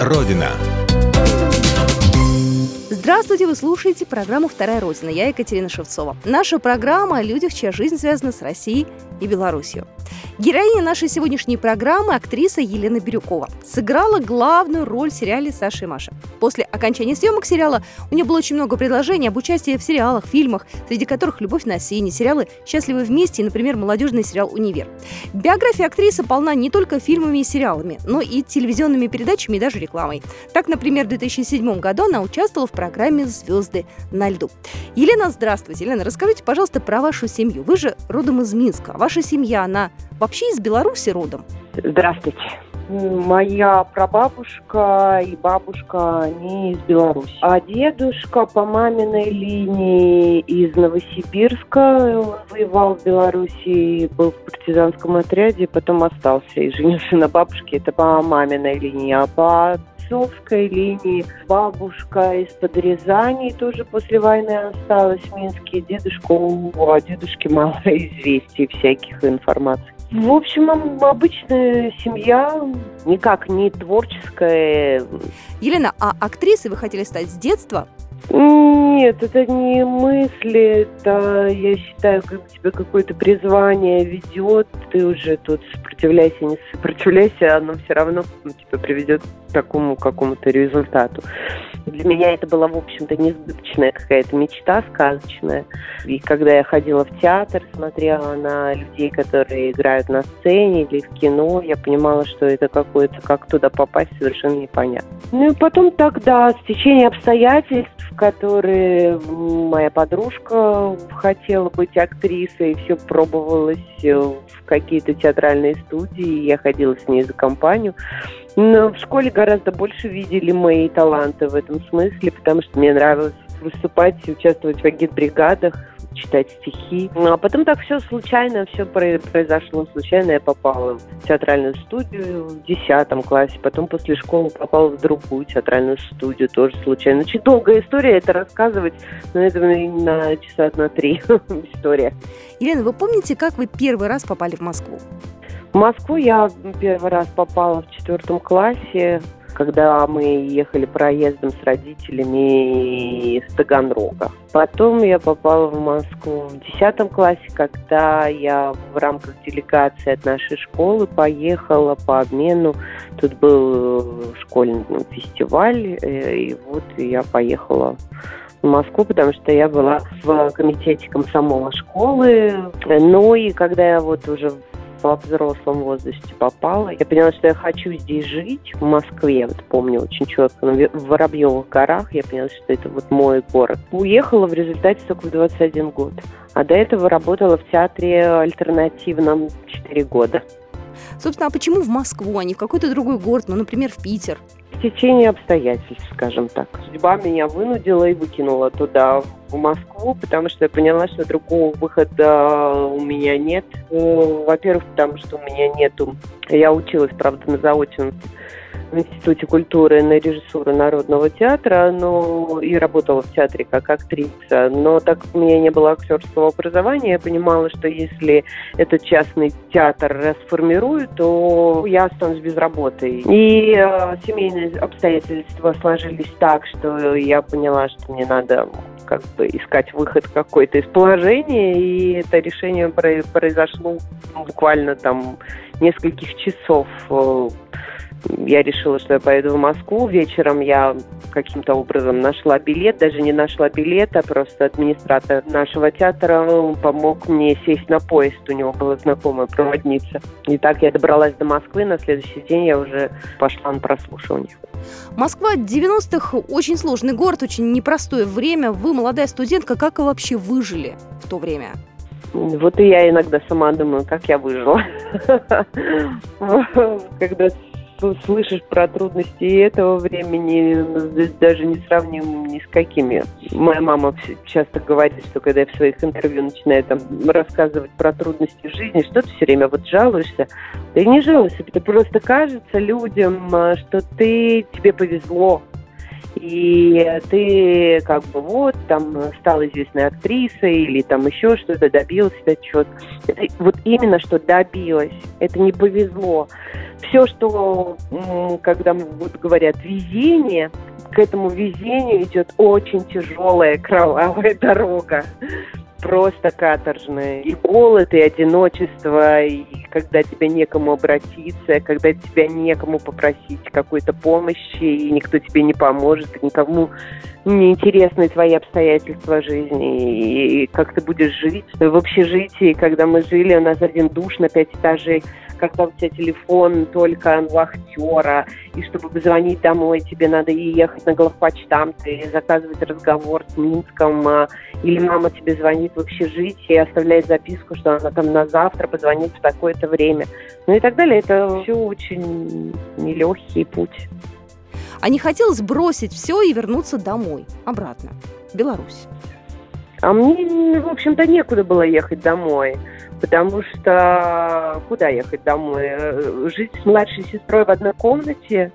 Родина. Здравствуйте, вы слушаете программу «Вторая Родина». Я Екатерина Шевцова. Наша программа о людях, чья жизнь связана с Россией и Белоруссией. Героиня нашей сегодняшней программы – актриса Елена Бирюкова. Сыграла главную роль в сериале «Саша и Маша». После окончания съемок сериала у нее было очень много предложений об участии в сериалах, фильмах, среди которых «Любовь на сене», сериалы «Счастливы вместе» и, например, молодежный сериал «Универ». Биография актрисы полна не только фильмами и сериалами, но и телевизионными передачами и даже рекламой. Так, например, в 2007 году она участвовала в программе «Звезды на льду». Елена, здравствуйте. Елена, расскажите, пожалуйста, про вашу семью. Вы же родом из Минска. Ваша семья, она вообще из Беларуси родом? Здравствуйте. Моя прабабушка и бабушка, они из Беларуси. А дедушка по маминой линии из Новосибирска. Он воевал в Беларуси, был в партизанском отряде, потом остался и женился на бабушке. Это по маминой линии. А по отцовской линии бабушка из-под Рязани тоже после войны осталась в Минске. Дедушка, о дедушке мало известий всяких информаций. В общем, обычная семья, никак не творческая. Елена, а актрисой вы хотели стать с детства? Нет, это не мысли, это, я считаю, как тебя какое-то призвание ведет, ты уже тут сопротивляйся, не сопротивляйся, оно все равно ну, тебя приведет к такому какому-то результату. Для меня это была, в общем-то, несбыточная какая-то мечта сказочная. И когда я ходила в театр, смотрела на людей, которые играют на сцене или в кино, я понимала, что это какое-то, как туда попасть, совершенно непонятно. Ну и потом тогда, с течение обстоятельств, которые моя подружка хотела быть актрисой, все пробовалась в какие-то театральные студии, я ходила с ней за компанию. Но в школе гораздо больше видели мои таланты в этом смысле, потому что мне нравилось выступать, участвовать в агитбригадах, читать стихи. Ну, а потом так все случайно, все произошло случайно. Я попала в театральную студию в 10 классе, потом после школы попала в другую театральную студию, тоже случайно. Очень долгая история, это рассказывать, но это на часа на три история. Елена, вы помните, как вы первый раз попали в Москву? В Москву я первый раз попала в четвертом классе, когда мы ехали проездом с родителями из Таганрога. Потом я попала в Москву в десятом классе, когда я в рамках делегации от нашей школы поехала по обмену. Тут был школьный фестиваль, э, и вот я поехала в Москву, потому что я была в комитете комсомола школы. Ну и когда я вот уже во взрослом возрасте попала. Я поняла, что я хочу здесь жить, в Москве, вот помню очень четко, в Воробьевых горах, я поняла, что это вот мой город. Уехала в результате только в 21 год. А до этого работала в театре альтернативном 4 года. Собственно, а почему в Москву, а не в какой-то другой город, ну, например, в Питер? Течение обстоятельств, скажем так. Судьба меня вынудила и выкинула туда, в Москву, потому что я поняла, что другого выхода у меня нет. Ну, во-первых, потому что у меня нету... Я училась, правда, на заочном в Институте культуры на режиссуру Народного театра, но и работала в театре как актриса. Но так как у меня не было актерского образования, я понимала, что если этот частный театр расформируют, то я останусь без работы. И э, семейные обстоятельства сложились так, что я поняла, что мне надо как бы искать выход какой-то из положения, и это решение произошло буквально там нескольких часов э, я решила, что я поеду в Москву. Вечером я каким-то образом нашла билет, даже не нашла билет, а просто администратор нашего театра помог мне сесть на поезд. У него была знакомая проводница. И так я добралась до Москвы. На следующий день я уже пошла на прослушивание. Москва 90-х очень сложный город, очень непростое время. Вы молодая студентка, как вы вообще выжили в то время? Вот и я иногда сама думаю, как я выжила. Когда слышишь про трудности этого времени, здесь даже не сравним ни с какими. Моя мама часто говорит, что когда я в своих интервью начинаю там рассказывать про трудности жизни, что ты все время вот жалуешься. Ты не жалуешься, это просто кажется людям, а, что ты, тебе повезло, и ты как бы вот там стала известной актрисой или там еще что-то добилась, это что вот именно что добилась, это не повезло. Все, что, когда вот говорят везение, к этому везению идет очень тяжелая кровавая дорога просто каторжная. И голод, и одиночество, и когда тебе некому обратиться, когда тебя некому попросить какой-то помощи, и никто тебе не поможет, никому не интересны твои обстоятельства жизни, и как ты будешь жить. В общежитии, когда мы жили, у нас один душ на пять этажей, когда у тебя телефон только у вахтера, и чтобы позвонить домой, тебе надо ехать на главпочтамт и заказывать разговор с Минском, а, или мама тебе звонит в общежитие и оставляет записку, что она там на завтра позвонит в такое-то время. Ну и так далее. Это все очень нелегкий путь. А не хотелось бросить все и вернуться домой, обратно, в Беларусь? А мне, в общем-то, некуда было ехать домой потому что куда ехать домой? Э, жить с младшей сестрой в одной комнате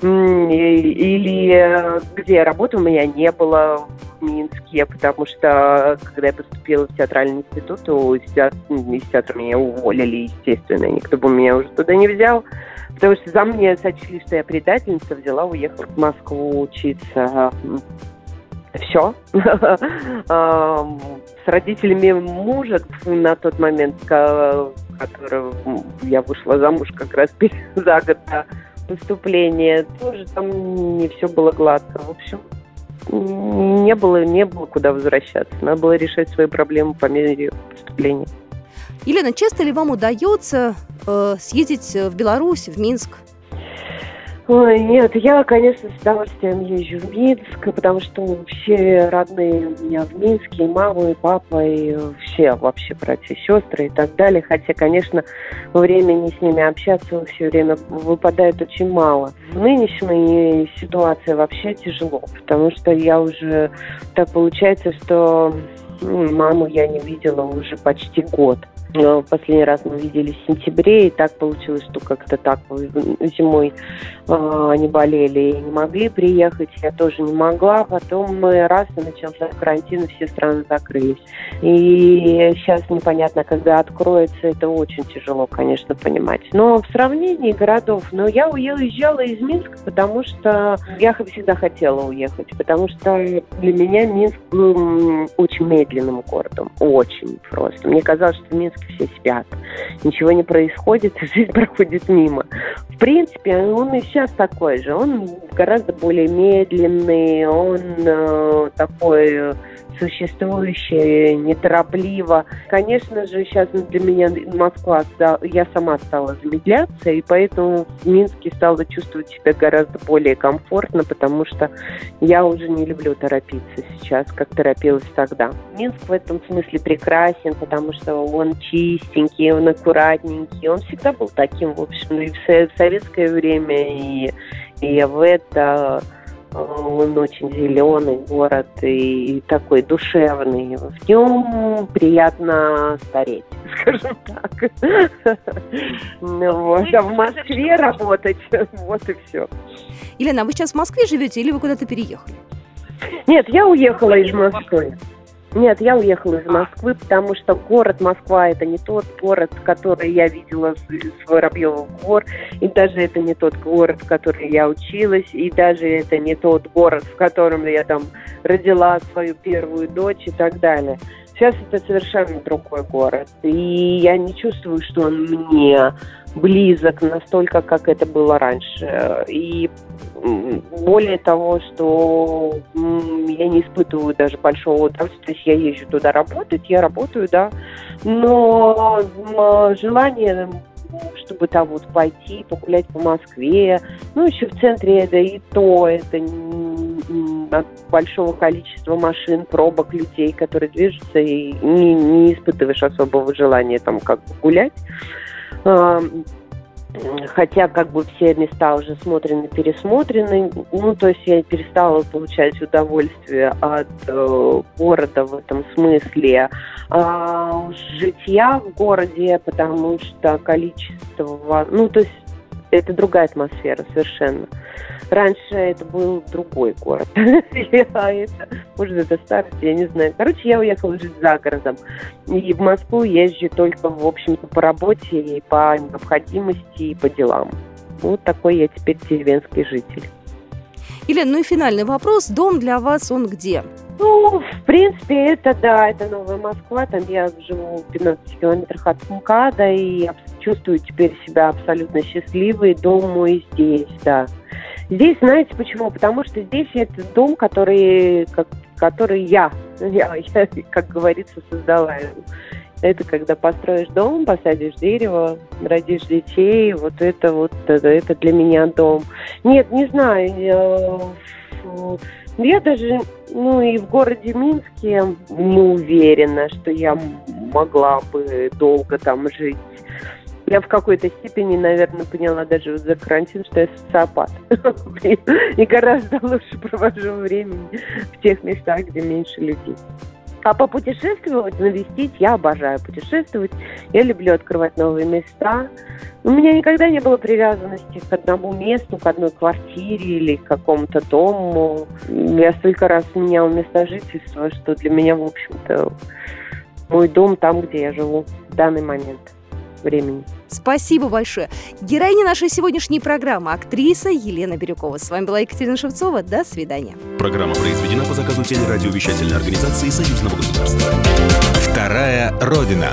или где работы у меня не было в Минске, потому что когда я поступила в театральный институт, то из театра, из театра меня уволили, естественно, никто бы меня уже туда не взял. Потому что за мне сочли, что я предательница, взяла, уехала в Москву учиться все. Родителями мужа на тот момент, которого я вышла замуж как раз за год до поступления, тоже там не все было гладко. В общем, не было, не было куда возвращаться. Надо было решать свои проблемы по мере поступления. Елена, часто ли вам удается э, съездить в Беларусь, в Минск? Ой, нет, я, конечно, с удовольствием езжу в Минск, потому что все родные у меня в Минске, и мама, и папа, и все вообще братья, сестры и так далее. Хотя, конечно, времени с ними общаться все время выпадает очень мало. В нынешней ситуации вообще тяжело, потому что я уже... Так получается, что маму я не видела уже почти год. Э, последний раз мы виделись в сентябре, и так получилось, что как-то так зимой э, они болели и не могли приехать, я тоже не могла. Потом мы раз и начался карантин, и все страны закрылись. И сейчас непонятно, когда откроется, это очень тяжело, конечно, понимать. Но в сравнении городов, но ну, я уезжала из Минска, потому что я всегда хотела уехать, потому что для меня Минск был очень медленным городом, очень просто. Мне казалось, что Минск все спят. Ничего не происходит, жизнь проходит мимо. В принципе, он и сейчас такой же. Он гораздо более медленный, он э, такой существующее неторопливо. Конечно же, сейчас для меня Москва, я сама стала замедляться, и поэтому в Минске стала чувствовать себя гораздо более комфортно, потому что я уже не люблю торопиться сейчас, как торопилась тогда. Минск в этом смысле прекрасен, потому что он чистенький, он аккуратненький, он всегда был таким, в общем, и в советское время, и, и в это он очень зеленый город и такой душевный. В нем приятно стареть, скажем так. Ну вот. А в Москве работать, вот и все. Елена, а вы сейчас в Москве живете или вы куда-то переехали? Нет, я уехала из Москвы. Нет, я уехала из Москвы, потому что город Москва это не тот город, который я видела с Воробьевых гор, и даже это не тот город, в котором я училась, и даже это не тот город, в котором я там родила свою первую дочь и так далее. Сейчас это совершенно другой город, и я не чувствую, что он мне близок настолько, как это было раньше. И более того, что я не испытываю даже большого удовольствия, то есть я езжу туда работать, я работаю, да, но желание чтобы там вот пойти погулять по Москве, ну еще в центре это и то, это от большого количества машин, пробок людей, которые движутся, и не, не испытываешь особого желания там как бы гулять хотя как бы все места уже смотрены, пересмотрены, ну, то есть я перестала получать удовольствие от э, города в этом смысле. А, житья в городе, потому что количество, ну, то есть это другая атмосфера совершенно. Раньше это был другой город. а это, может, это старость, я не знаю. Короче, я уехала жить за городом. И в Москву езжу только, в общем-то, по работе, и по необходимости, и по делам. Вот такой я теперь деревенский житель. Елена, ну и финальный вопрос. Дом для вас, он где? Ну, в принципе, это, да, это Новая Москва. Там я живу в 15 километрах от МКАДа и чувствую теперь себя абсолютно счастливой. Дом мой здесь, да. Здесь, знаете почему? Потому что здесь это дом, который, как, который я, я, я, как говорится, создала. Это когда построишь дом, посадишь дерево, родишь детей, вот это вот, это, это для меня дом. Нет, не знаю, я, я даже, ну и в городе Минске не уверена, что я могла бы долго там жить. Я в какой-то степени, наверное, поняла даже за карантин, что я социопат. И гораздо лучше провожу времени в тех местах, где меньше людей. А попутешествовать, навестить, я обожаю путешествовать. Я люблю открывать новые места. У меня никогда не было привязанности к одному месту, к одной квартире или к какому-то дому. Я столько раз меняла место жительства, что для меня, в общем-то, мой дом там, где я живу в данный момент времени. Спасибо большое. Героиня нашей сегодняшней программы – актриса Елена Бирюкова. С вами была Екатерина Шевцова. До свидания. Программа произведена по заказу телерадиовещательной организации Союзного государства. Вторая Родина.